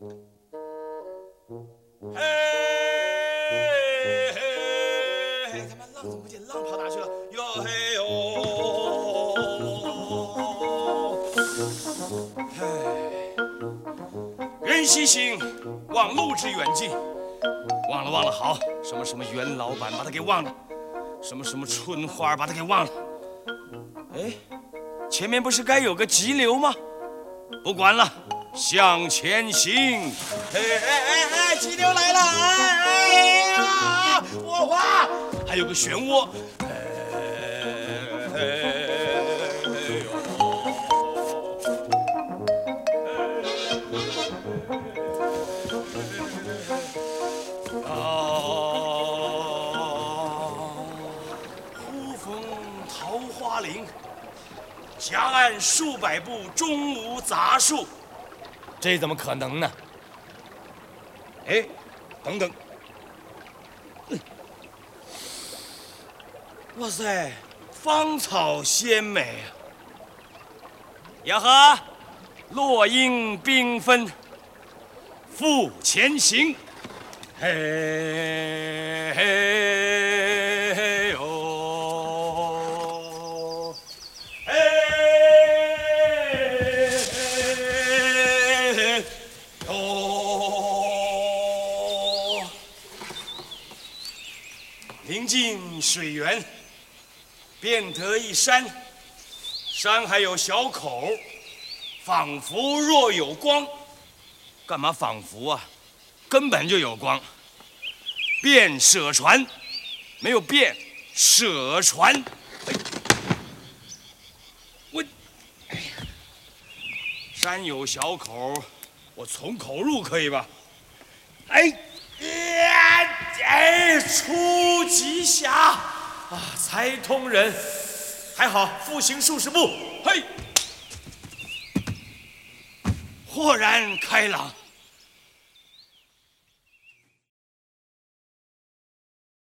嘿，嘿，他妈浪怎么不见？浪跑哪去了？哟嘿哟！人兮兮，忘路之远近。忘了忘了，好，什么什么袁老板，把他给忘了；什么什么春花，把他给忘了。哎，前面不是该有个急流吗？不管了，向前行。哎哎哎哎，急流来了！哎呀，我滑，还有个漩涡。桃花林夹岸数百步，中无杂树，这怎么可能呢？哎，等等，哇塞，芳草鲜美啊！呀呵，落英缤纷，复前行，嘿近水源，便得一山，山还有小口，仿佛若有光。干嘛仿佛啊？根本就有光。便舍船，没有便舍船。我，哎呀，山有小口，我从口入可以吧？哎。哎，出极侠啊！才通人，还好，复行数十步，嘿，豁然开朗。